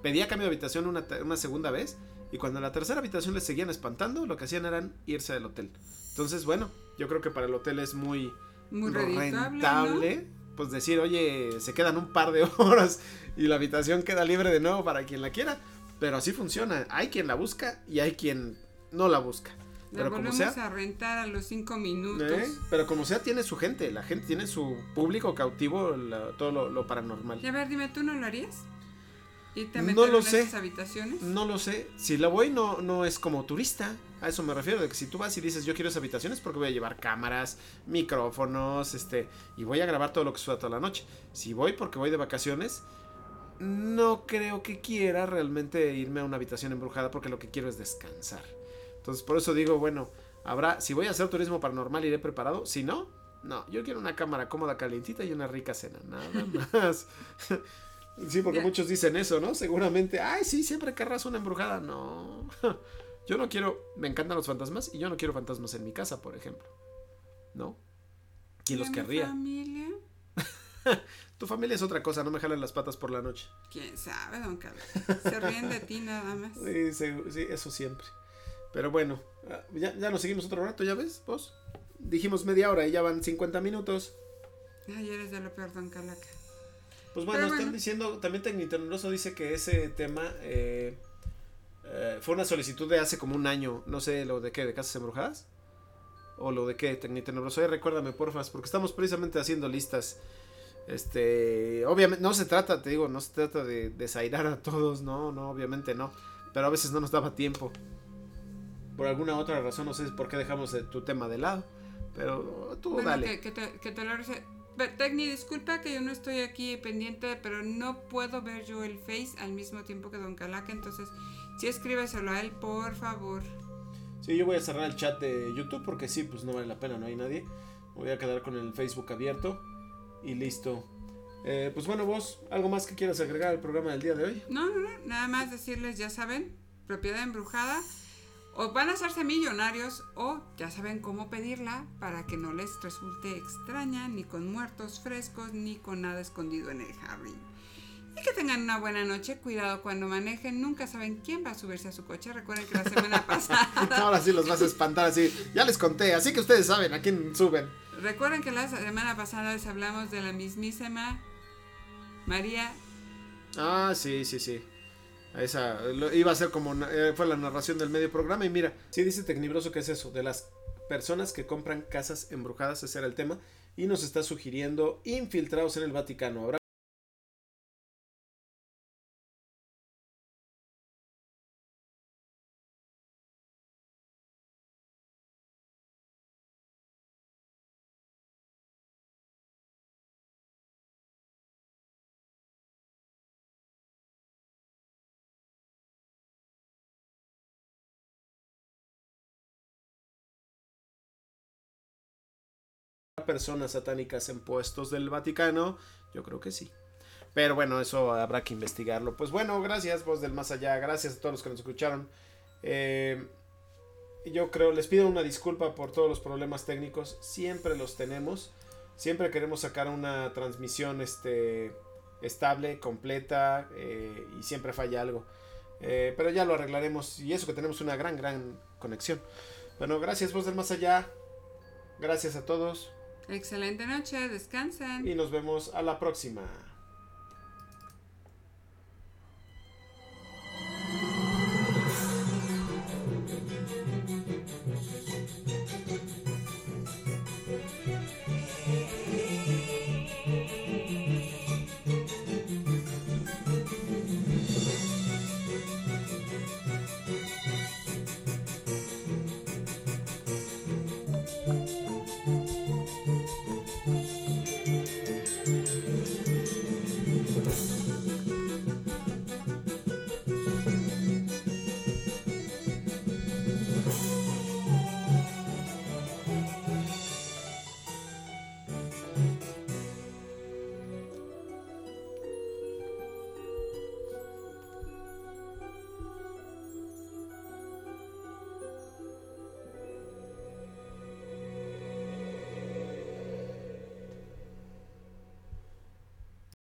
pedía cambio de habitación una, una segunda vez, y cuando en la tercera habitación les seguían espantando, lo que hacían eran irse del hotel. Entonces, bueno, yo creo que para el hotel es muy, rentable, pues decir, oye, se quedan un par de <laughs> horas y la habitación queda libre de nuevo para quien la quiera. Pero así funciona, hay quien la busca y hay quien no la busca. La Pero como sea, a rentar a los cinco minutos. ¿Eh? Pero como sea, tiene su gente. La gente tiene su público cautivo, la- todo lo, lo paranormal. Y a ver, dime, ¿tú no lo harías? ¿Y te No meter lo en sé. esas habitaciones? No lo sé. Si la voy, no, no es como turista. A eso me refiero. De que si tú vas y dices, yo quiero esas habitaciones porque voy a llevar cámaras, micrófonos, este, y voy a grabar todo lo que suba toda la noche. Si voy porque voy de vacaciones, no creo que quiera realmente irme a una habitación embrujada porque lo que quiero es descansar. Entonces, por eso digo, bueno, habrá, si voy a hacer turismo paranormal, iré preparado. Si no, no, yo quiero una cámara cómoda, calientita y una rica cena, nada <laughs> más. Sí, porque muchos dicen eso, ¿no? Seguramente, ay, sí, siempre querrás una embrujada. No, <laughs> yo no quiero, me encantan los fantasmas y yo no quiero fantasmas en mi casa, por ejemplo. ¿No? ¿Quién los querría? familia? <laughs> tu familia es otra cosa, no me jalen las patas por la noche. ¿Quién sabe, don Carlos? Se ríen de ti nada más. <laughs> Sí, sí, eso siempre. Pero bueno, ah, ya, ya nos seguimos otro rato, ¿ya ves? ¿Vos? dijimos media hora y ya van 50 minutos. Ay, eres de lo peor, don Calaca. Pues bueno, están diciendo, también Tecnitenuroso dice que ese tema eh, eh, fue una solicitud de hace como un año, no sé, lo de qué, de casas embrujadas. O lo de qué, Tecnitenuroso, recuérdame, porfas, porque estamos precisamente haciendo listas. Este, obviamente, no se trata, te digo, no se trata de desairar a todos, no, no, obviamente no. Pero a veces no nos daba tiempo. Por alguna otra razón, no sé por qué dejamos tu tema de lado. Pero tú dale. Que, te, que te lo Tecni, disculpa que yo no estoy aquí pendiente, pero no puedo ver yo el Face al mismo tiempo que Don Calaca, entonces sí escríbeselo a él, por favor. Sí, yo voy a cerrar el chat de YouTube porque sí, pues no vale la pena, no hay nadie. voy a quedar con el Facebook abierto y listo. Eh, pues bueno, vos, ¿algo más que quieras agregar al programa del día de hoy? No, no, no, nada más decirles, ya saben, propiedad embrujada o van a hacerse millonarios o ya saben cómo pedirla para que no les resulte extraña, ni con muertos frescos, ni con nada escondido en el jardín. Y que tengan una buena noche, cuidado cuando manejen, nunca saben quién va a subirse a su coche. Recuerden que la semana <laughs> pasada... Ahora sí los vas a espantar así, ya les conté, así que ustedes saben a quién suben. Recuerden que la semana pasada les hablamos de la mismísima María. Ah, sí, sí, sí. Esa iba a ser como eh, fue la narración del medio programa y mira, sí dice Tecnibroso que es eso, de las personas que compran casas embrujadas, ese era el tema, y nos está sugiriendo infiltrados en el Vaticano. Habrá personas satánicas en puestos del Vaticano? Yo creo que sí. Pero bueno, eso habrá que investigarlo. Pues bueno, gracias, voz del más allá. Gracias a todos los que nos escucharon. Eh, yo creo, les pido una disculpa por todos los problemas técnicos. Siempre los tenemos. Siempre queremos sacar una transmisión este, estable, completa. Eh, y siempre falla algo. Eh, pero ya lo arreglaremos. Y eso que tenemos una gran, gran conexión. Bueno, gracias, voz del más allá. Gracias a todos. Excelente noche, descansen. Y nos vemos a la próxima.